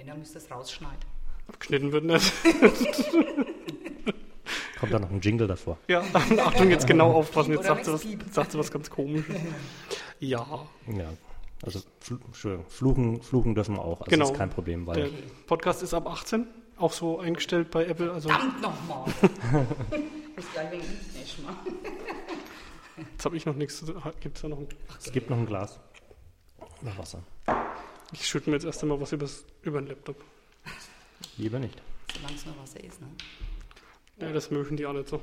Wenn, dann müsst ihr es rausschneiden. Abgeschnitten wird nicht. Kommt da noch ein Jingle davor? Ja, Achtung, jetzt genau aufpassen. Jetzt sagt sie, was, sagt sie was ganz komisches. Ja, Ja. Also fluchen, fluchen dürfen wir auch. Also Genau. ist kein Problem, weil der Podcast ist ab 18, auch so eingestellt bei Apple. Also Verdammt nochmal! ich gleich wegen nicht jetzt habe ich noch nichts. Gibt es da noch ein... es gibt noch ein Glas. Noch Wasser. Ich schütte mir jetzt erst einmal was übers, über den Laptop. Lieber nicht. Solange es nur Wasser ist, ne? Ja, das mögen die alle so.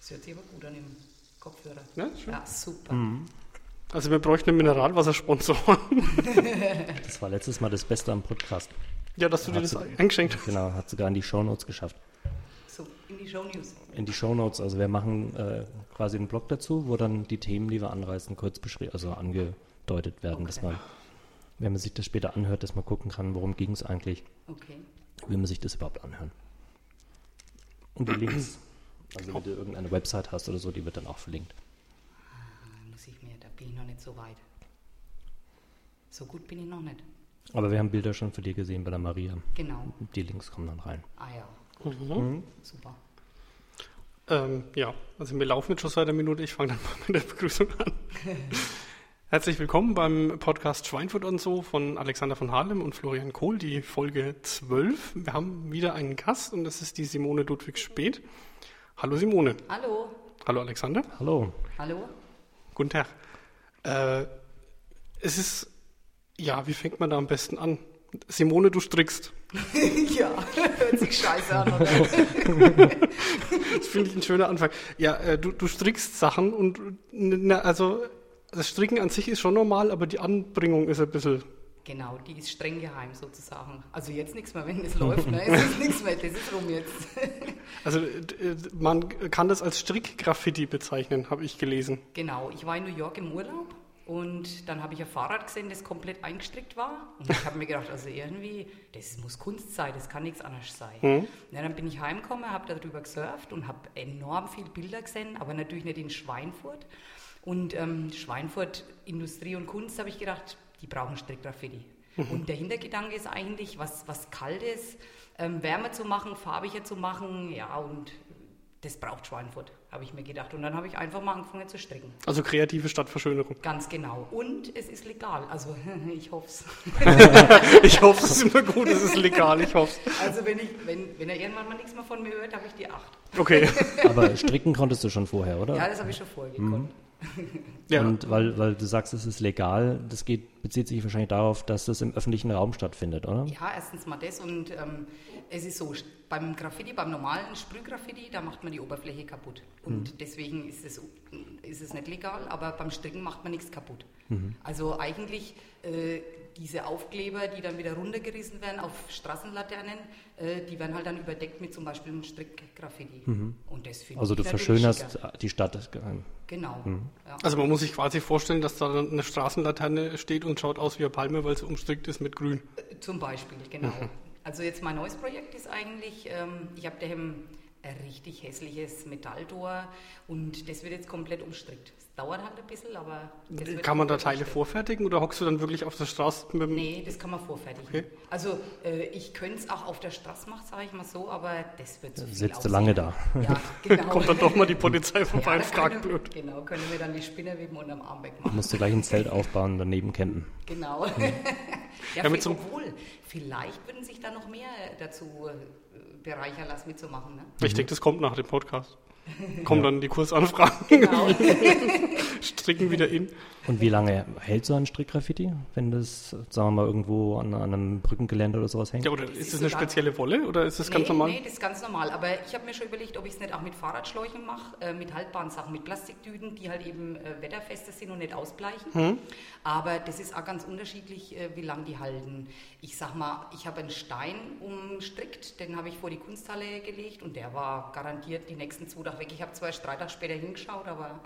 Das hört sich aber gut an im Kopfhörer. Ja, schön. Ja, super. Also wir bräuchten einen Mineralwassersponsor. Das war letztes Mal das Beste am Podcast. ja, dass du dir Hat das sie- eingeschenkt hast. Genau, hat sogar in die Shownotes geschafft. So, in die Show News. In die Shownotes, also wir machen äh, quasi einen Blog dazu, wo dann die Themen, die wir anreißen, kurz beschrieben, also angedeutet werden, dass Okay. man, wenn man sich das später anhört, dass man gucken kann, worum ging es eigentlich, Okay. wie man sich das überhaupt anhören. Und die Links, also wenn du irgendeine Website hast oder so, die wird dann auch verlinkt. Da muss ich mir, da bin ich noch nicht so weit. So gut bin ich noch nicht. Aber wir haben Bilder schon für dich gesehen bei der Maria. Genau. Die Links kommen dann rein. Ah ja, Mhm. super. Ähm, ja, also wir laufen jetzt schon seit einer Minute. Ich fange dann mal mit der Begrüßung an. Herzlich willkommen beim Podcast Schweinfurt und so von Alexander von Harlem und Florian Kohl, die Folge 12. Wir haben wieder einen Gast und das ist die Simone Ludwig Speth. Hallo Simone. Hallo. Hallo Alexander. Hallo. Hallo? Guten Tag. Äh, es ist, ja, wie fängt man da am besten an? Simone, du strickst. ja, hört sich scheiße an, oder? Das finde ich ein schöner Anfang. Ja, äh, du, du strickst Sachen und, na, also, das Stricken an sich ist schon normal, aber die Anbringung ist ein bisschen genau, die ist streng geheim sozusagen. Also jetzt nichts mehr, wenn es läuft, ne? Es ist nichts mehr, das ist rum jetzt. Also äh, man kann das als Strickgraffiti bezeichnen, habe ich gelesen. Genau, ich war in New York im Urlaub und dann habe ich ein Fahrrad gesehen, das komplett eingestrickt war. Und ich habe mir gedacht, also irgendwie, das muss Kunst sein, das kann nichts anderes sein. Ja, dann bin ich heimgekommen, habe darüber gesurft und habe enorm viele Bilder gesehen, aber natürlich nicht in Schweinfurt. Und ähm, Schweinfurt, Industrie und Kunst, habe ich gedacht, die brauchen Strickgraffiti. Und der Hintergedanke ist eigentlich, was, was Kaltes, ähm, wärmer zu machen, farbiger zu machen, ja, und das braucht Schweinfurt, habe ich mir gedacht. Und dann habe ich einfach mal angefangen zu stricken. Also kreative Stadtverschönerung. Ganz genau. Und es ist legal. Also ich hoffe es. Ich hoffe, es ist immer gut, es ist legal, ich hoffe Also wenn, ich, wenn, wenn er irgendwann mal nichts mehr von mir hört, habe ich die acht. Okay. Aber stricken konntest du schon vorher, oder? Ja, das habe ich schon vorher gekonnt. Ja. Und weil, weil du sagst, es ist legal, das geht, bezieht sich wahrscheinlich darauf, dass das im öffentlichen Raum stattfindet, oder? Ja, erstens mal das und ähm, es ist so, beim Graffiti, beim normalen Sprühgraffiti, da macht man die Oberfläche kaputt. Und deswegen ist es, ist es nicht legal, aber beim Stricken macht man nichts kaputt. Also eigentlich äh, diese Aufkleber, die dann wieder runtergerissen werden auf Straßenlaternen, äh, die werden halt dann überdeckt mit zum Beispiel einem Strickgraffiti. Und das finde Also ich du verschönerst schicker. die Stadt. Genau. Ja. Also man muss sich quasi vorstellen, dass da eine Straßenlaterne steht und schaut aus wie eine Palme, weil sie umstrickt ist mit Grün. Zum Beispiel, genau. Also jetzt mein neues Projekt ist eigentlich, ähm, ich habe daheim ein richtig hässliches Metalltor und das wird jetzt komplett umstrickt. Es dauert halt ein bisschen, aber das wird Kann man da Teile umstrickt. vorfertigen oder hockst du dann wirklich auf der Straße mit dem... Nee, das kann man vorfertigen. Okay. Also äh, ich könnte es auch auf der Straße machen, sage ich mal so, aber das wird zu viel Sitzt du lange da. Ja, genau. Kommt dann doch mal die Polizei vorbei ja, und fragt blöd. Genau, können wir dann die Spinnerweben unterm Arm wegmachen. Musst du gleich ein Zelt aufbauen und daneben campen. Genau. ja, Ja, so- obwohl, vielleicht würden sich da noch mehr dazu bereichern lassen mitzumachen. Ne? Ich denke, das kommt nach dem Podcast. Kommen dann die Kursanfragen, Genau. stricken wieder in. Und wie lange hält so ein Strickgraffiti, wenn das, sagen wir mal, irgendwo an, an einem Brückengeländer oder sowas hängt? Ja, oder Das ist ist das eine spezielle Wolle oder ist das nee, ganz normal? Nee, das ist ganz normal. Aber ich habe mir schon überlegt, ob ich es nicht auch mit Fahrradschläuchen mache, äh, mit haltbaren Sachen, mit Plastiktüten, die halt eben äh, wetterfester sind und nicht ausbleichen. Hm? Aber das ist auch ganz unterschiedlich, äh, wie lange die halten. Ich sag mal, ich habe einen Stein umstrickt, den habe ich vor die Kunsthalle gelegt und der war garantiert die nächsten zwei Tage weg. Ich habe zwar erst drei Tage später hingeschaut, aber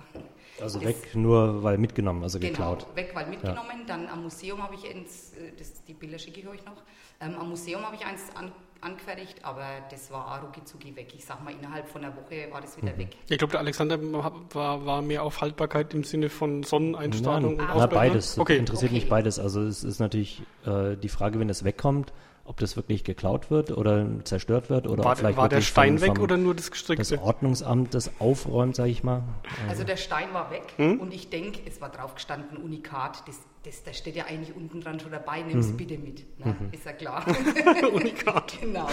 Also weg, nur weil mitgenommen, also Genau, geklaut. weg, weil mitgenommen. Dann am Museum habe ich eins, äh, das, die Bilder schicke ich euch noch. Ähm, am Museum habe ich eins an, angefertigt, aber das war rucki weg. Ich sag mal, innerhalb von einer Woche war das Mhm. wieder weg. Ich glaube, der Alexander war, war mehr auf Haltbarkeit im Sinne von Sonneneinstrahlung Nein, und na, Ausbleiben, beides. Okay. Interessiert mich Okay. beides. Also es ist natürlich äh, die Frage, wenn es wegkommt, ob das wirklich geklaut wird oder zerstört wird oder War, ob vielleicht war der Stein weg oder nur das das Gestrickte? Ordnungsamt das aufräumt, sage ich mal. Also der Stein war weg Hm? und ich denke, es war drauf gestanden, Unikat, das, das, da steht ja eigentlich unten dran schon dabei, nimm es Mhm. bitte mit. Ne? Ist ja klar. Unikat. genau.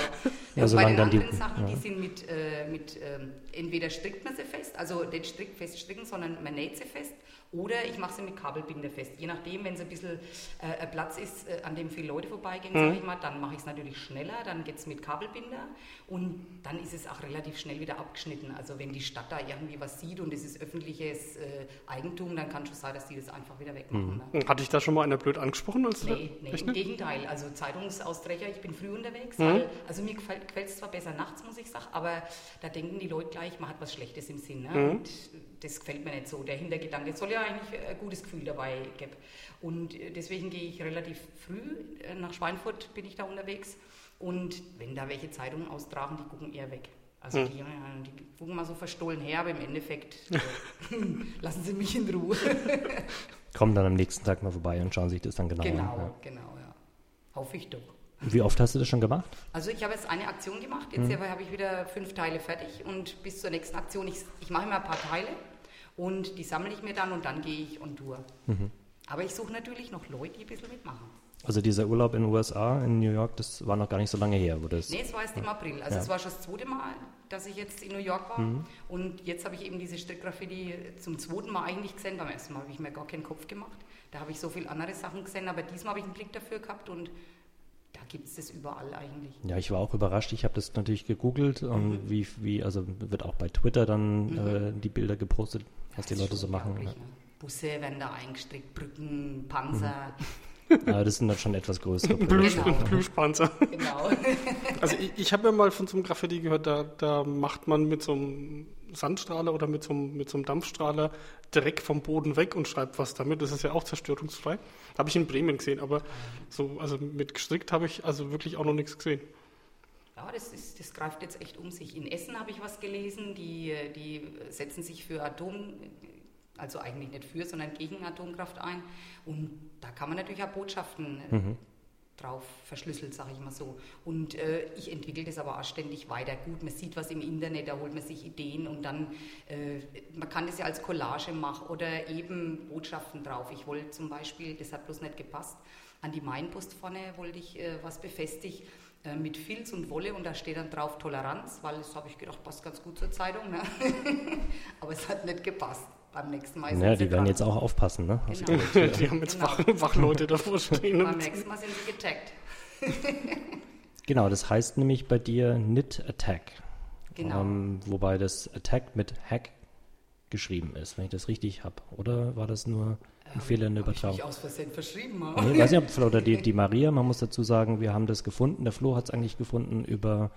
Ja, und bei den dann die- anderen Sachen, ja. die sind mit, äh, mit ähm, entweder strickt man sie fest, also nicht strikt fest stricken, sondern man näht sie fest, oder ich mache sie mit Kabelbinder fest. Je nachdem, wenn es ein bisschen äh, ein Platz ist, äh, an dem viele Leute vorbeigehen, Mhm. sage ich mal, dann mache ich es natürlich schneller, dann geht es mit Kabelbinder und dann ist es auch relativ schnell wieder abgeschnitten. Also wenn die Stadt da irgendwie was sieht und es ist öffentliches äh, Eigentum, dann kann schon sein, dass die das einfach wieder wegmachen. Mhm. Ne? Hatte ich da schon mal einer blöd angesprochen? Als Nee, nee, im? Gegenteil. Also Zeitungsausträger, ich bin früh unterwegs, Mhm. weil, also mir gefällt es zwar besser nachts, muss ich sagen, aber da denken die Leute gleich, man hat was Schlechtes im Sinn. Ne? Mhm. Und das gefällt mir nicht so. Der Hintergedanke es soll ja eigentlich ein gutes Gefühl dabei geben. Und äh, deswegen gehe ich relativ früh äh, nach Schweinfurt, bin ich da unterwegs. Und wenn da welche Zeitungen austragen, die gucken eher weg. Also Mhm. die, ja, die gucken mal so verstohlen her, aber im Endeffekt äh, lassen sie mich in Ruhe. Kommen dann am nächsten Tag mal vorbei und schauen sich das dann genau, genau, an. genau, ja. Hoffe ich doch. Ja. Wie oft hast du das schon gemacht? Also ich habe jetzt eine Aktion gemacht, jetzt habe ich wieder fünf Teile fertig und bis zur nächsten Aktion, ich, ich mache immer ein paar Teile und die sammle ich mir dann und dann gehe ich on Tour. Aber ich suche natürlich noch Leute, die ein bisschen mitmachen. Also dieser Urlaub in den USA, in New York, das war noch gar nicht so lange her, wo das. Nee, es war erst im April. Also Ja. es war schon das zweite Mal, dass ich jetzt in New York war. Und jetzt habe ich eben diese Strickgraffiti zum zweiten Mal eigentlich gesehen. Beim ersten Mal habe ich mir gar keinen Kopf gemacht. Da habe ich so viele andere Sachen gesehen, aber diesmal habe ich einen Blick dafür gehabt und da gibt es das überall eigentlich. Ja, ich war auch überrascht. Ich habe das natürlich gegoogelt und wie, wie, also wird auch bei Twitter dann äh, die Bilder gepostet, was die Das ist Leute so machen. ne? Busse werden da eingestrickt, Brücken, Panzer. Ja, das sind dann schon etwas größere Plüsch, Projekte. Genau. Plüschpanzer. Genau. Also ich, ich habe ja mal von so einem Graffiti gehört, da, da macht man mit so einem Sandstrahler oder mit so einem, mit so einem Dampfstrahler Dreck vom Boden weg und schreibt was damit. Das ist ja auch zerstörungsfrei. Habe ich in Bremen gesehen, aber so, also mit gestrickt habe ich also wirklich auch noch nichts gesehen. Ja, das, ist, das greift jetzt echt um sich. In Essen habe ich was gelesen, die, die setzen sich für Atom, also eigentlich nicht für, sondern gegen Atomkraft ein. Und da kann man natürlich auch Botschaften äh, drauf verschlüsselt, sage ich mal so. Und äh, ich entwickle das aber auch ständig weiter. Gut, man sieht was im Internet, da holt man sich Ideen und dann, äh, man kann das ja als Collage machen oder eben Botschaften drauf. Ich wollte zum Beispiel, das hat bloß nicht gepasst, an die Mainpost vorne wollte ich äh, was befestigt äh, mit Filz und Wolle und da steht dann drauf Toleranz, weil das habe ich gedacht, passt ganz gut zur Zeitung. Ne? aber es hat nicht gepasst. Beim nächsten Mal Ja, sind sie die werden dran. jetzt auch aufpassen, ne? Genau. Die haben jetzt Genau. Wach, Wachleute davor stehen. Beim nächsten Mal sind sie getaggt. Genau, das heißt nämlich bei dir Knit Attack. Genau. Ähm, wobei das Attack mit Hack geschrieben ist, wenn ich das richtig habe. Oder war das nur ein Fehler in der ich Übertragung? mich aus Versehen verschrieben. Nee, weiß nicht, ob, oder die, die Maria, man muss dazu sagen, wir haben das gefunden, der Flo hat es eigentlich gefunden über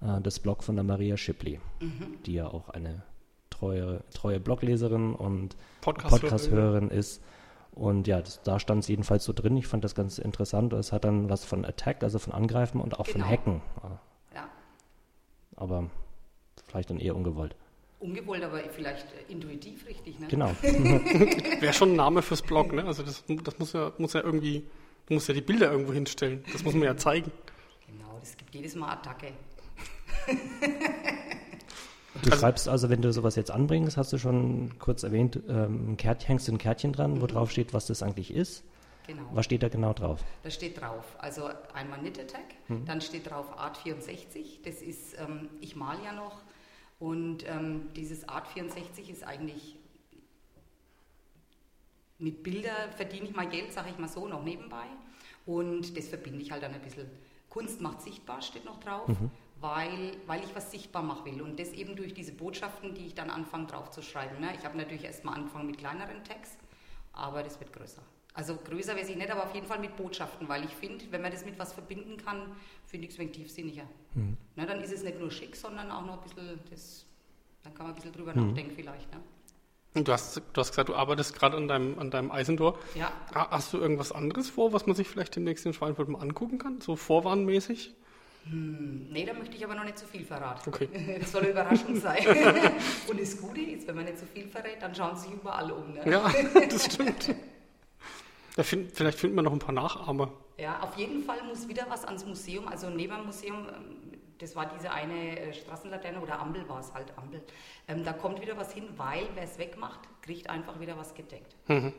äh, das Blog von der Maria Shipley, Mhm. die ja auch eine treue, treue Blogleserin und Podcast-Hörerin. Podcast-Hörerin ist. Und ja, das, da stand es jedenfalls so drin. Ich fand das ganz interessant. Es hat dann was von Attack, also von Angreifen und auch Genau. von Hacken. Ja, Aber vielleicht dann eher ungewollt. ungewollt, aber vielleicht äh, intuitiv richtig. Ne? Genau. Wäre schon ein Name fürs Blog, ne? Also das, das muss ja, muss ja irgendwie, du musst ja die Bilder irgendwo hinstellen. Das muss man ja zeigen. Genau, das gibt jedes Mal Attacke. Du schreibst also, wenn du sowas jetzt anbringst, hast du schon kurz erwähnt, ähm, ein Kärtchen, hängst du ein Kärtchen dran, wo drauf steht, was das eigentlich ist. Genau. Was steht da genau drauf? Da steht drauf, also einmal Knit Attack, dann steht drauf Art 64, das ist, ähm, ich mal ja noch und ähm, dieses Art 64 ist eigentlich, mit Bilder verdiene ich mal Geld, sage ich mal so, noch nebenbei und das verbinde ich halt dann ein bisschen. Kunst macht sichtbar, steht noch drauf, weil, weil ich was sichtbar machen will und das eben durch diese Botschaften, die ich dann anfange drauf zu schreiben. Ne? Ich habe natürlich erstmal angefangen mit kleineren Tags, aber das wird größer. Also größer weiß ich nicht, aber auf jeden Fall mit Botschaften, weil ich finde, wenn man das mit was verbinden kann, finde ich es ein wenig tiefsinniger. Na, dann ist es nicht nur schick, sondern auch noch ein bisschen, das, dann kann man ein bisschen drüber nachdenken vielleicht. Ne? Du hast, du hast gesagt, du arbeitest gerade an deinem, an deinem Eisentor. Ja. Hast du irgendwas anderes vor, was man sich vielleicht demnächst in Schweinfurt mal angucken kann? So vorwarnmäßig? Hm, nee, da möchte ich aber noch nicht zu viel verraten. Okay. Das soll eine Überraschung sein. Und das Gute ist, wenn man nicht zu viel verrät, dann schauen sie sich überall um. Ne? Ja, das stimmt. Da find, vielleicht finden wir noch ein paar Nachahmer. Ja, auf jeden Fall muss wieder was ans Museum, also neben dem Museum, ähm, das war diese eine äh, Straßenlaterne oder Ampel war es halt, Ampel. Ähm, da kommt wieder was hin, weil wer es wegmacht, kriegt einfach wieder was gedeckt. Mhm.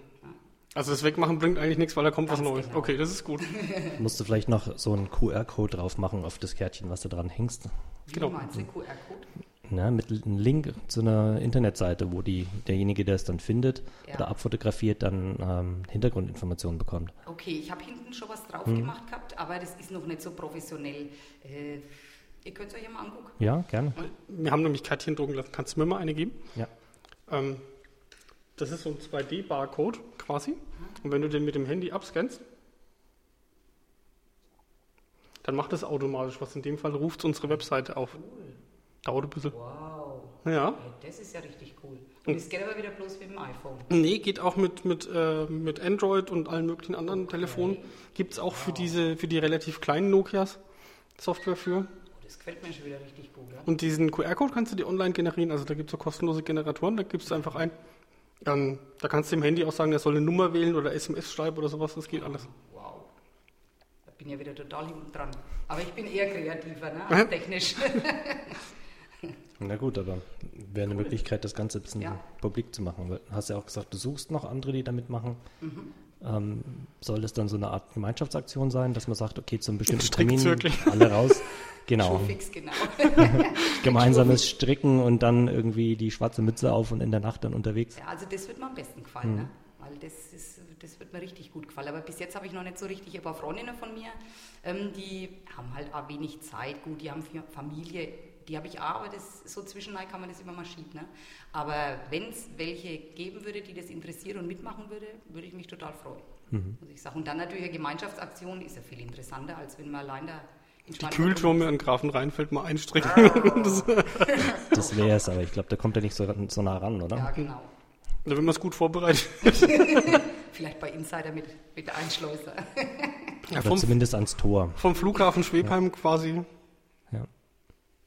Also das Wegmachen bringt eigentlich nichts, weil da kommt Ganz was Neues. genau. Okay, das ist gut. Musst du vielleicht noch so einen QR-Code drauf machen auf das Kärtchen, was du dran hängst. Wie Genau. meinst du den QR-Code? Ne, mit einem Link zu einer Internetseite, wo die, derjenige, der es dann findet Ja. oder abfotografiert, dann ähm, Hintergrundinformationen bekommt. Okay, ich habe hinten schon was drauf Hm. gemacht gehabt, aber das ist noch nicht so professionell. Äh, ihr könnt es euch ja mal angucken. Ja, gerne. Wir haben nämlich Kärtchen drucken lassen. Kannst du mir mal eine geben? Ja. Ähm, das ist so ein 2D-Barcode quasi. Und wenn du den mit dem Handy abscannst, dann macht es automatisch was. In dem Fall ruft es unsere Webseite auf. Dauert ein bisschen. Wow, Ja. Das ist ja richtig cool. Und es geht aber wieder bloß mit dem iPhone. Nee, geht auch mit, mit, äh, mit Android und allen möglichen anderen Telefonen. Gibt es auch für diese, für die relativ kleinen Nokias Software für. Oh, das gefällt mir schon wieder richtig gut. Ja? Und diesen QR-Code kannst du dir online generieren. Also da gibt es so kostenlose Generatoren, da gibst du einfach ein. Ähm, da kannst du dem Handy auch sagen, er soll eine Nummer wählen oder SMS schreiben oder sowas, das geht alles. Wow. Da bin ich ja wieder total hinten dran. Aber ich bin eher kreativer, ne? Als technisch. Na gut, aber wäre eine Möglichkeit, das Ganze ein bisschen Ja. publik zu machen. Du hast ja auch gesagt, du suchst noch andere, die da mitmachen. Mhm. Ähm, soll das dann so eine Art Gemeinschaftsaktion sein, dass man sagt, okay, zum bestimmten. Termin alle raus? Genau. Fix, genau. Gemeinsames Stricken und dann irgendwie die schwarze Mütze auf und in der Nacht dann unterwegs. Ja, also das wird mir am besten gefallen, ne? weil das, ist, das wird mir richtig gut gefallen. Aber bis jetzt habe ich noch nicht so richtig, ein paar Freundinnen von mir, ähm, die haben halt auch wenig Zeit. Gut, die haben Familie, die habe ich auch, aber das, so zwischendurch kann man das immer mal schieben. Ne? Aber wenn es welche geben würde, die das interessieren und mitmachen würde, würde ich mich total freuen. Muss ich sagen. Und dann natürlich eine Gemeinschaftsaktion ist ja viel interessanter, als wenn man allein da Die Kühltürme an Grafen Rheinfeld mal einstricken. das, Das wäre es, aber ich glaube, da kommt er nicht so, so nah ran, oder? Ja, genau. da wenn man es gut vorbereitet. Vielleicht bei Insider mit, mit der Einschleuser. Ja, Oder vom, zumindest ans Tor. vom Flughafen Schwebheim quasi Ja.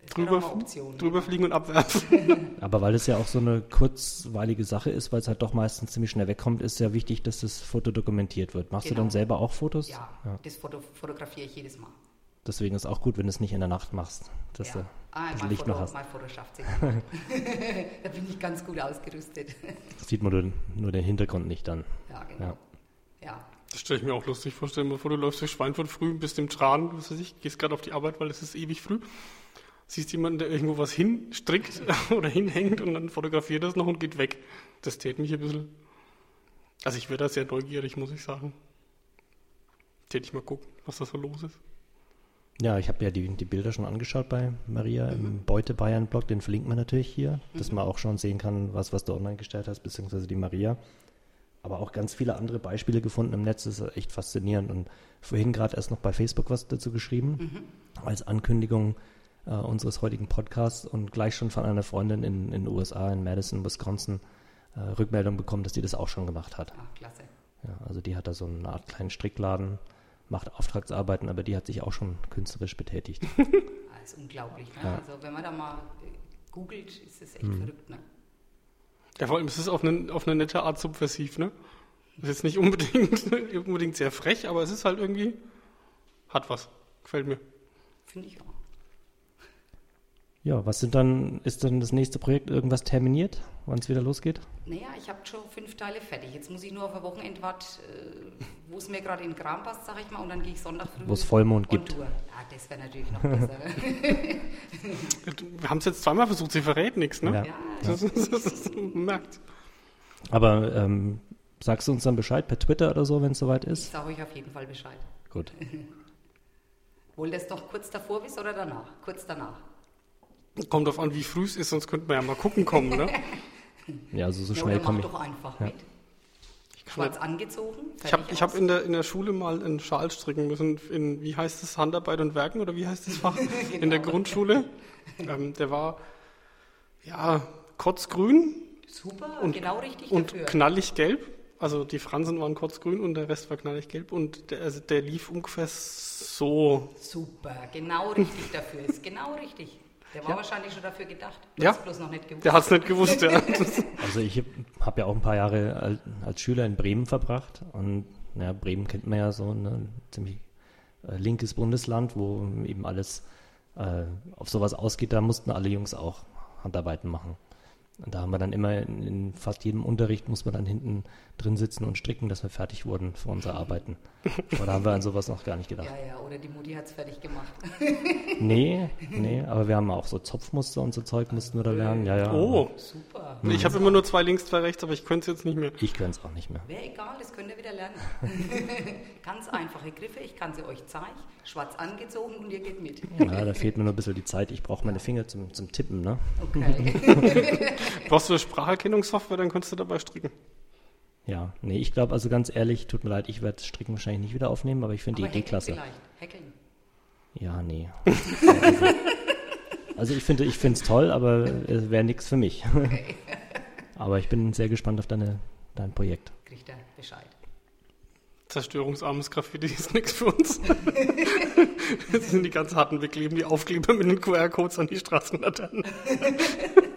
Das wäre drüber, Option. drüber fliegen und abwerfen. Aber weil es ja auch so eine kurzweilige Sache ist, weil es halt doch meistens ziemlich schnell wegkommt, ist ja wichtig, dass das Foto dokumentiert wird. Machst du Genau. dann selber auch Fotos? Ja, das Foto, fotografiere ich jedes Mal. Deswegen ist auch gut, wenn du es nicht in der Nacht machst, dass ja. du ah, das mein Licht Foto, noch hast. mein Foto schafft sich. da bin ich ganz gut ausgerüstet. Sieht man nur, nur den Hintergrund nicht dann. ja, genau. Ja. Ja. Das stelle ich mir auch lustig vor. Stell dir mal vor, du läufst durch Schweinfurt früh, bist im Tran, was weiß ich, gehst gerade auf die Arbeit, weil es ist ewig früh. Siehst jemanden, der irgendwo was hinstrickt oder hinhängt und dann fotografiert das noch und geht weg. Das täte mich ein bisschen. Also ich wäre da sehr neugierig, muss ich sagen. Täte ich mal gucken, was da so los ist. Ja, ich habe ja die, die Bilder schon angeschaut bei Maria Mhm. im Beute Bayern Blog, den verlinkt man natürlich hier, dass man auch schon sehen kann, was, was du online gestellt hast, beziehungsweise die Maria. Aber auch ganz viele andere Beispiele gefunden im Netz, das ist echt faszinierend. Und vorhin gerade erst noch bei Facebook was dazu geschrieben, Mhm. als Ankündigung äh, unseres heutigen Podcasts und gleich schon von einer Freundin in den USA, in Madison, Wisconsin, äh, Rückmeldung bekommen, dass die das auch schon gemacht hat. Ah, klasse. Ja, also die hat da so eine Art kleinen Strickladen, macht Auftragsarbeiten, aber die hat sich auch schon künstlerisch betätigt. Ah, ist unglaublich. Ne? Ja. Also wenn man da mal äh, googelt, ist es echt Mhm. verrückt. Ne? Ja, vor allem ist es auf eine, auf eine nette Art subversiv, ne? Das ist jetzt nicht unbedingt, unbedingt sehr frech, aber es ist halt irgendwie, hat was. Gefällt mir. Finde ich auch. Ja, was sind dann, ist dann das nächste Projekt irgendwas terminiert, wann es wieder losgeht? Naja, ich habe schon fünf Teile fertig. Jetzt muss ich nur auf ein Wochenende warten, äh, wo es mir gerade in den Kram passt, sage ich mal, und dann gehe ich Sonntag früh Wo es Vollmond on gibt. Tour. Ja, das wäre natürlich noch besser. Wir haben es jetzt zweimal versucht, sie verrät nichts, ne? Ja. ja, Das das merkt. Aber ähm, sagst du uns dann Bescheid per Twitter oder so, wenn es soweit ich ist? sage euch auf jeden Fall Bescheid. Gut. Wollt ihr es doch kurz davor wissen oder danach? Kurz danach. Kommt drauf an, wie früh es ist, sonst könnten wir ja mal gucken kommen, ne? Ja, also so Ja, schnell komme mach ich. doch einfach Ja. mit. Schwarz angezogen. Ich habe hab in, der, in der Schule mal einen Schal stricken müssen, in, wie heißt es, Handarbeit und Werken oder wie heißt das Fach? In der Genau. Grundschule. Ähm, der war, ja, kotzgrün, Super, Und- genau richtig und dafür. knallig gelb. Also die Fransen waren kurz grün und der Rest war knallig gelb. Und der, also der lief ungefähr so. Super, genau richtig dafür. Ist genau richtig. Der war wahrscheinlich schon dafür gedacht. Du Ja. hast bloß noch nicht gewusst. Der hat es nicht gewusst, ja. Also ich habe ja auch ein paar Jahre als, Schüler in Bremen verbracht und ja, Bremen kennt man ja so, ne, ein ziemlich äh, linkes Bundesland, wo eben alles äh, auf sowas ausgeht. Da mussten alle Jungs auch Handarbeiten machen. Und da haben wir dann immer in, in fast jedem Unterricht muss man dann hinten drin sitzen und stricken, dass wir fertig wurden für unsere Arbeiten. Aber da haben wir an sowas noch gar nicht gedacht. Ja, ja, oder die Mutti hat es fertig gemacht. Nee, nee, aber wir haben auch so Zopfmuster und so Zeug mussten wir da lernen. Ja, ja. oh. Super. Ich habe immer nur zwei links, zwei rechts, aber ich könnte es jetzt nicht mehr. Ich könnte es auch nicht mehr. Wäre egal, das könnt ihr wieder lernen. Ganz einfache Griffe, ich kann sie euch zeigen. Schwarz angezogen und ihr geht mit. Ja, da fehlt mir nur ein bisschen die Zeit. Ich brauche meine Finger zum, zum Tippen, ne? Okay. Brauchst du eine Spracherkennungssoftware, dann kannst du dabei stricken. Ja, nee, ich glaube, also ganz ehrlich, tut mir leid, ich werde Stricken wahrscheinlich nicht wieder aufnehmen, aber ich finde die Idee klasse. vielleicht. Ja, nee. Also, ich finde ich finde es toll, aber es wäre nichts für mich. aber ich bin sehr gespannt auf deine, dein Projekt. Kriegt er Bescheid. Zerstörungsarmes Graffiti ist nichts für uns. Das sind die ganz harten. Wir kleben die Aufkleber mit den QR-Codes an die Straßenlaternen.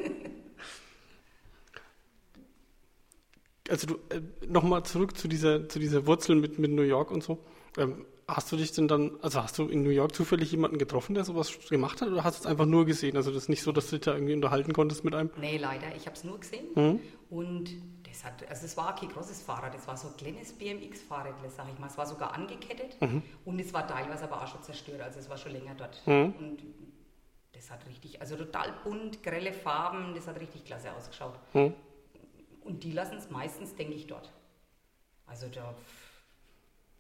Also du, äh, nochmal zurück zu dieser, zu dieser Wurzel mit, mit New York und so. Ähm, hast du dich denn dann, also hast du in New York zufällig jemanden getroffen, der sowas gemacht hat oder hast du es einfach nur gesehen? Also das ist nicht so, dass du dich da irgendwie unterhalten konntest mit einem? Nee, leider. Ich habe es nur gesehen. Mhm. Und das hat, also es war kein großes Fahrrad, es war so ein kleines BMX-Fahrrad, sag ich mal. Es war sogar angekettet und es war teilweise aber auch schon zerstört. Also es war schon länger dort. Und das hat richtig, also total bunt, grelle Farben, das hat richtig klasse ausgeschaut. Mhm. Und die lassen es meistens, denke ich, dort. Also da,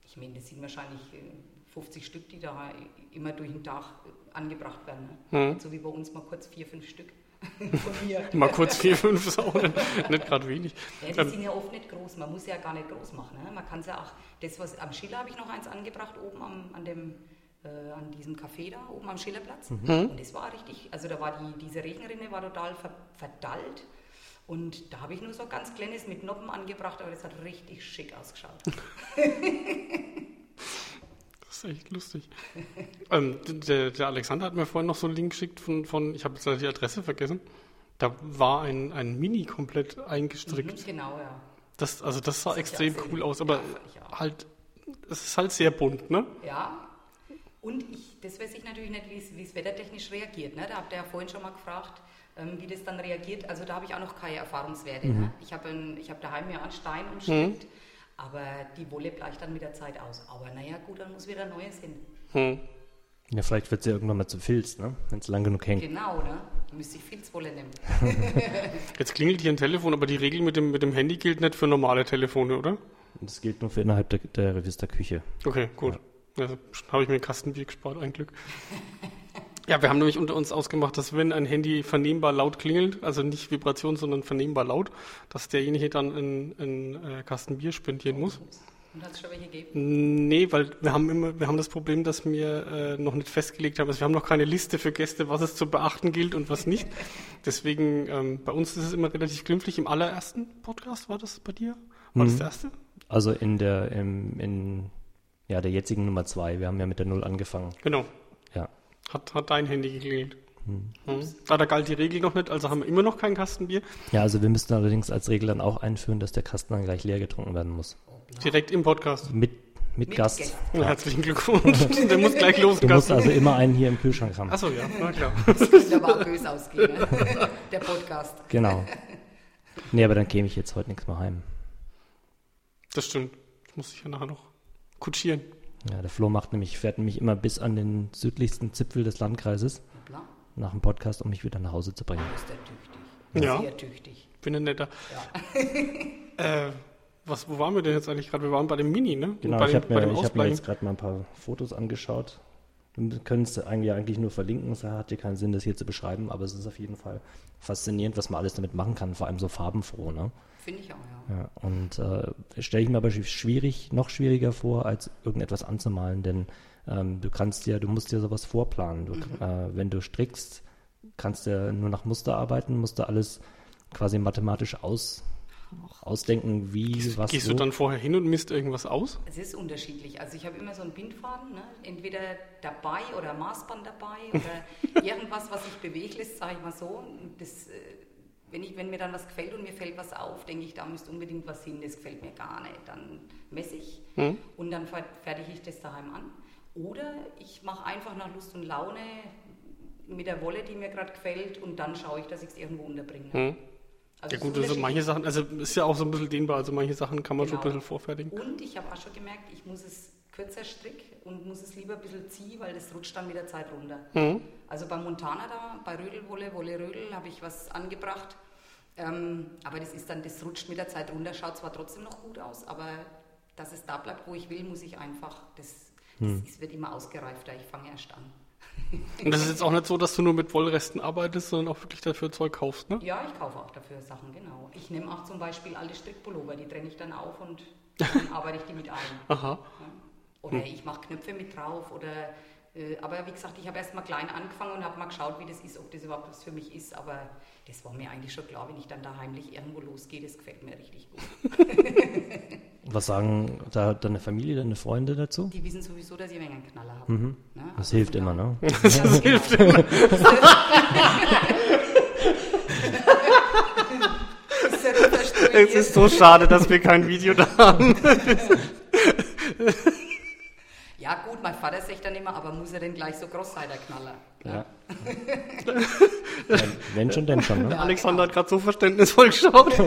ich meine, das sind wahrscheinlich äh, 50 Stück, die da immer durch den Tag äh, angebracht werden. Ne? So wie bei uns mal kurz vier, fünf Stück von mir. Mal kurz vier, fünf ist auch nicht, nicht gerade wenig. Ja, die Ähm, sind ja oft nicht groß. Man muss ja gar nicht groß machen. Ne? Man kann es ja auch, das was am Schiller habe ich noch eins angebracht, oben am, an dem äh, an diesem Café da, oben am Schillerplatz. Und das war richtig, also da war die, diese Regenrinne war total ver, verdallt. Und da habe ich nur so ganz kleines mit Noppen angebracht, aber das hat richtig schick ausgeschaut. Das ist echt lustig. ähm, der, der Alexander hat mir vorhin noch so einen Link geschickt von, von ich habe jetzt leider die Adresse vergessen. Da war ein, ein Mini komplett eingestrickt. Mhm, genau, ja. Das, also das sah Das extrem cool aus, aber Ja, halt, es ist halt sehr bunt, ne? Ja. Und ich, das weiß ich natürlich nicht, wie es- wie es wettertechnisch reagiert. Ne? Da habt ihr ja vorhin schon mal gefragt, ähm, wie das dann reagiert. Also da habe ich auch noch keine Erfahrungswerte. Ne? Ich habe hab daheim ja einen Stein umstrickt, aber die Wolle bleicht dann mit der Zeit aus. Aber naja, gut, dann muss wieder Neues hin. Hm. Ja, vielleicht wird sie irgendwann mal zu Filz, ne? Wenn es lang genug hängt. Genau, ne? Da müsste ich Filzwolle nehmen. Jetzt klingelt hier ein Telefon, aber die Regel mit dem, mit dem Handy gilt nicht für normale Telefone, oder? Das gilt nur für innerhalb der, der Revista Küche. Okay, gut. Also habe ich mir ein Kastenbier gespart, ein Glück. Ja, wir haben nämlich unter uns ausgemacht, dass wenn ein Handy vernehmbar laut klingelt, also nicht Vibration, sondern vernehmbar laut, dass derjenige dann ein, ein äh, Kasten Bier spendieren muss. Und hat es schon welche gegeben? Nee, weil wir haben immer, wir haben das Problem, dass wir äh, noch nicht festgelegt haben. Also wir haben noch keine Liste für Gäste, was es zu beachten gilt und was nicht. Deswegen, ähm, bei uns ist es immer relativ glimpflich. Im allerersten Podcast war das bei dir? War das der erste? Also in der, im, in ja, der jetzigen Nummer zwei. Wir haben ja mit der Null angefangen. Genau. Hat, hat dein Handy geklingelt. Hm. Ah, da galt die Regel noch nicht, also haben wir immer noch kein Kastenbier. Ja, also wir müssten allerdings als Regel dann auch einführen, dass der Kasten dann gleich leer getrunken werden muss. Direkt im Podcast. Mit, mit, Mit Gast. Ja. Herzlichen Glückwunsch. Der muss gleich los. Du musst also immer einen hier im Kühlschrank haben. Achso, ja, na klar. Das könnte aber auch böse ausgehen, ne? Der Podcast. Genau. Nee, aber dann käme ich jetzt heute nichts mehr heim. Das stimmt. Das muss ich ja nachher noch kutschieren. Ja, der Flo macht nämlich, fährt nämlich immer bis an den südlichsten Zipfel des Landkreises Hoppla, nach dem Podcast, um mich wieder nach Hause zu bringen. ist der tüchtig. Ja. Sehr tüchtig. Bin ein netter. äh, was, wo waren wir denn jetzt eigentlich gerade? Wir waren bei dem Mini, ne? Genau, bei ich habe bei mir, ich hab mir jetzt gerade mal ein paar Fotos angeschaut. Wir können es eigentlich, eigentlich nur verlinken, es hat ja keinen Sinn, das hier zu beschreiben, aber es ist auf jeden Fall faszinierend, was man alles damit machen kann, vor allem so farbenfroh. Ne? Finde ich auch, ja. Ja, und äh, stelle ich mir aber schwierig, noch schwieriger vor, als irgendetwas anzumalen, denn ähm, du kannst ja, du musst ja sowas vorplanen. Du, äh, wenn du strickst, kannst du ja nur nach Muster arbeiten, musst du alles quasi mathematisch aus, ausdenken, wie was. Gehst wo? du dann vorher hin und misst irgendwas aus? Es ist unterschiedlich. Also ich habe immer so einen Bindfaden, ne? entweder dabei oder Maßband dabei oder irgendwas, was sich bewegt lässt, sage ich mal so. Das, äh, wenn, ich, wenn mir dann was gefällt und mir fällt was auf, denke ich, da müsste unbedingt was hin, das gefällt mir gar nicht. Dann messe ich Hm? und dann fer- fertige ich das daheim an. Oder ich mache einfach nach Lust und Laune mit der Wolle, die mir gerade gefällt und dann schaue ich, dass ich es irgendwo unterbringe. Hm? Also Ja gut, also manche. Sachen, also ist ja auch so ein bisschen dehnbar, also manche Sachen kann man schon ein Genau. bisschen vorfertigen. Und ich habe auch schon gemerkt, ich muss es kürzer strick und muss es lieber ein bisschen ziehen, weil das rutscht dann mit der Zeit runter. Mhm. Also bei Montana da, bei Rödelwolle, Wolle Rödel, habe ich was angebracht. Ähm, aber das ist dann, das rutscht mit der Zeit runter, schaut zwar trotzdem noch gut aus, aber dass es da bleibt, wo ich will, muss ich einfach, das, das ist, wird immer ausgereifter, ich fange erst an. Und das ist jetzt auch nicht so, dass du nur mit Wollresten arbeitest, sondern auch wirklich dafür Zeug kaufst, ne? Ja, ich kaufe auch dafür Sachen, genau. Ich nehme auch zum Beispiel alte Strickpullover, die trenne ich dann auf und dann arbeite ich die mit ein. Aha. Oder ich mache Knöpfe mit drauf oder äh, aber wie gesagt, ich habe erst mal klein angefangen und habe mal geschaut, wie das ist, ob das überhaupt was für mich ist. Aber das war mir eigentlich schon klar, wenn ich dann da heimlich irgendwo losgehe, das gefällt mir richtig gut. Was sagen da deine Familie, deine Freunde dazu? Die wissen sowieso, dass ich einen Knaller habe. Ne? Das Also hilft immer, ne? Das hilft immer. Ist ja total Es ist so schade, dass wir kein Video da haben. Mein Vater sagt dann immer, aber muss er denn gleich so groß sein, der Knaller? Ja. wenn, wenn schon, denn schon, ne? Ja, Alexander genau. hat gerade so verständnisvoll geschaut.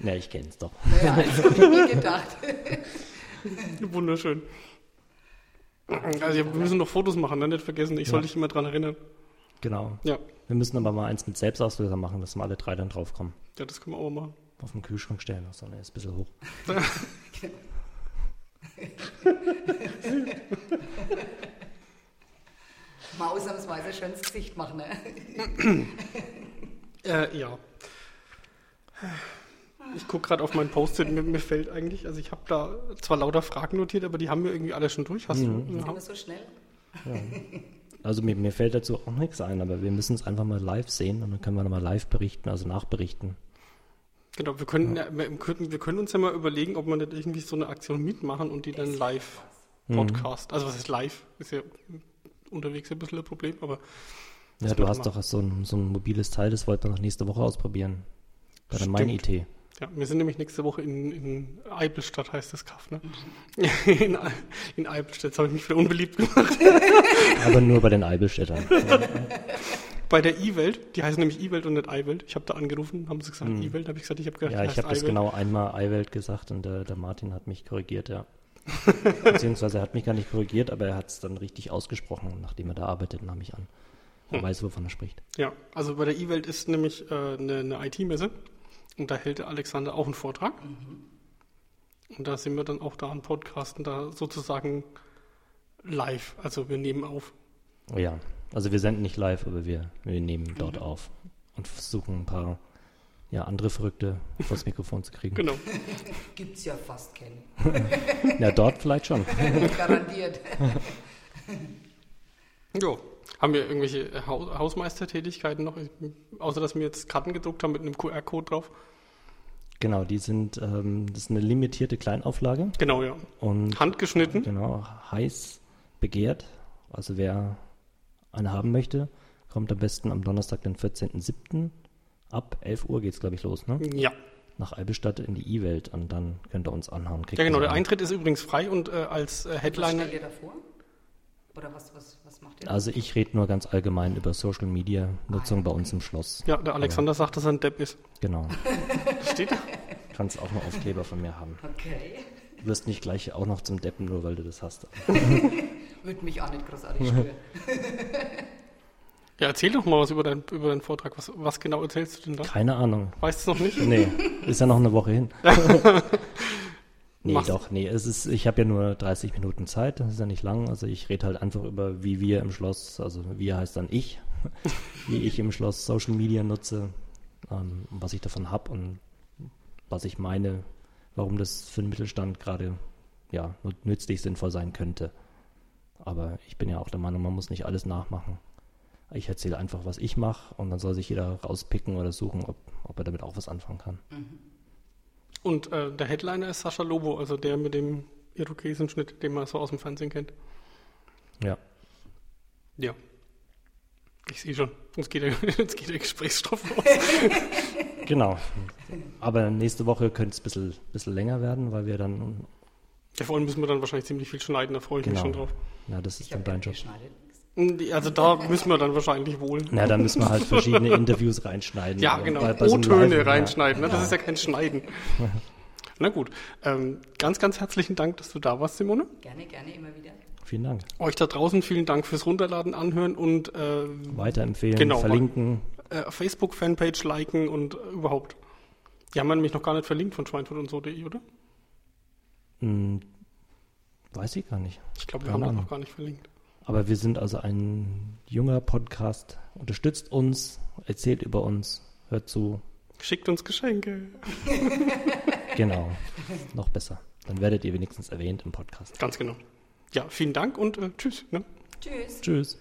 Ja, ich kenn's doch. Ja, das habe ich gedacht. Wunderschön. Also wir müssen noch Fotos machen, ne? nicht vergessen. Ich soll Ja. dich immer dran erinnern. Genau. Ja, Wir müssen aber mal eins mit Selbstauslöser machen, dass wir alle drei dann draufkommen. ja das können wir auch machen. Auf den Kühlschrank stellen, das ist ein bisschen hoch. Mal ausnahmsweise schönes Gesicht machen. Ne? Äh, ja. Ich gucke gerade auf mein Post-it, mir, mir fällt eigentlich, also ich habe da zwar lauter Fragen notiert, aber die haben wir irgendwie alle schon durch. Hast Mhm. du? Sind wir so schnell? Also mir, mir fällt dazu auch nichts ein, aber wir müssen es einfach mal live sehen und dann können wir nochmal live berichten, also nachberichten. Genau, wir können, ja, wir, können, wir können uns ja mal überlegen, ob wir nicht irgendwie so eine Aktion mitmachen und die dann live Podcast. Also was ist live? Ist ja unterwegs ein bisschen ein Problem, aber Ja, Das du hast machen. doch so ein, so ein mobiles Teil, das wollten wir noch nächste Woche ausprobieren. Bei der. Mein-IT. ja, wir sind nämlich nächste Woche in, in Eibelstadt, heißt das Kaff, ne? In, in Eibelstadt, jetzt habe ich mich wieder unbeliebt gemacht. Aber nur bei den Eibelstädtern. Bei der E-Welt, die heißt nämlich E-Welt und nicht Eiwelt. Ich habe da angerufen, haben sie gesagt E-Welt, habe ich gesagt, ich habe gedacht, Ja, ich habe das genau einmal Eiwelt gesagt und der, der Martin hat mich korrigiert, ja. Beziehungsweise er hat mich gar nicht korrigiert, aber er hat es dann richtig ausgesprochen, nachdem er da arbeitet, nahm ich an. Er weiß, wovon er spricht. Ja, also bei der E-Welt ist nämlich äh, eine, eine IT-Messe und da hält der Alexander auch einen Vortrag. Und da sind wir dann auch da am Podcasten, da sozusagen live. Also wir nehmen auf. Ja, also wir senden nicht live, aber wir, wir nehmen dort auf und versuchen ein paar ja, andere Verrückte vors Mikrofon zu kriegen. Genau. Gibt's ja fast keinen. Ja, dort vielleicht schon. Garantiert. Jo. Haben wir irgendwelche Haus Hausmeistertätigkeiten noch? Außer dass wir jetzt Karten gedruckt haben mit einem QR-Code drauf. Genau, die sind, ähm, das ist eine limitierte Kleinauflage Genau, ja. und Handgeschnitten. genau, heiß begehrt. Also wer eine haben möchte, kommt am besten am Donnerstag, den 14.07. Ab 11 Uhr geht's, glaube ich, los, ne? Ja. Nach Albestadt in die E-Welt und dann könnt ihr uns anhauen. Ja, genau. Der. Eintritt ist übrigens frei und äh, als äh, Was Headliner. stellt ihr da vor? Oder was, was, was macht ihr da? Also ich rede nur ganz allgemein über Social Media Nutzung bei uns im Schloss. Ja, der Alexander sagt, dass er ein Depp ist. Genau. Steht da? Du kannst auch noch Aufkleber von mir haben. Okay. Du wirst nicht gleich auch noch zum Deppen, nur weil du das hast. Würde mich auch nicht großartig stören. Ja, erzähl doch mal was über, dein, über deinen Vortrag. Was, was genau erzählst du denn da? Keine Ahnung. Weißt du es noch nicht? Nee, ist ja noch eine Woche hin. nee, Machst- doch, nee, es ist, ich habe ja nur 30 Minuten Zeit, das ist ja nicht lang. Also ich rede halt einfach über, wie wir im Schloss, also wir heißt dann ich, wie ich im Schloss Social Media nutze, ähm, was ich davon habe und was ich meine, warum das für den Mittelstand gerade ja, nützlich sinnvoll sein könnte. Aber ich bin ja auch der Meinung, man muss nicht alles nachmachen. Ich erzähle einfach, was ich mache und dann soll sich jeder rauspicken oder suchen, ob, ob er damit auch was anfangen kann. Und äh, der Headliner ist Sascha Lobo, also der mit dem Irokesenschnitt, den man so aus dem Fernsehen kennt. Ja. Ja. Ich sehe schon. Jetzt geht der, geht der Gesprächsstoff los. Genau. Aber nächste Woche könnte es ein bisschen, bisschen länger werden, weil wir dann, Ja, vor allem müssen wir dann wahrscheinlich ziemlich viel schneiden, da freue ich mich Genau. schon drauf. na, das ist Ich dann dein ja Job. Also da müssen wir dann wahrscheinlich wohl. Na, da müssen wir halt verschiedene Interviews reinschneiden. Ja, genau. so O-Töne ja. reinschneiden. Ne? Das ist ja kein Schneiden. Na gut. Ähm, ganz, ganz herzlichen Dank, dass du da warst, Simone. Gerne, gerne, immer wieder. Vielen Dank. Euch da draußen vielen Dank fürs Runterladen, Anhören und äh, Weiterempfehlen, Genau. verlinken. äh, Facebook-Fanpage liken und äh, überhaupt. Die haben wir nämlich noch gar nicht verlinkt von Schweinfurt und so.de, oder? Hm, weiß ich gar nicht. Ich glaube, wir Keine haben das noch gar nicht verlinkt. Aber wir sind also ein junger Podcast. Unterstützt uns, erzählt über uns, hört zu. Schickt uns Geschenke. Genau. Noch besser. Dann werdet ihr wenigstens erwähnt im Podcast. Ganz genau. Ja, vielen Dank und äh, tschüss. Ne? Tschüss. Tschüss.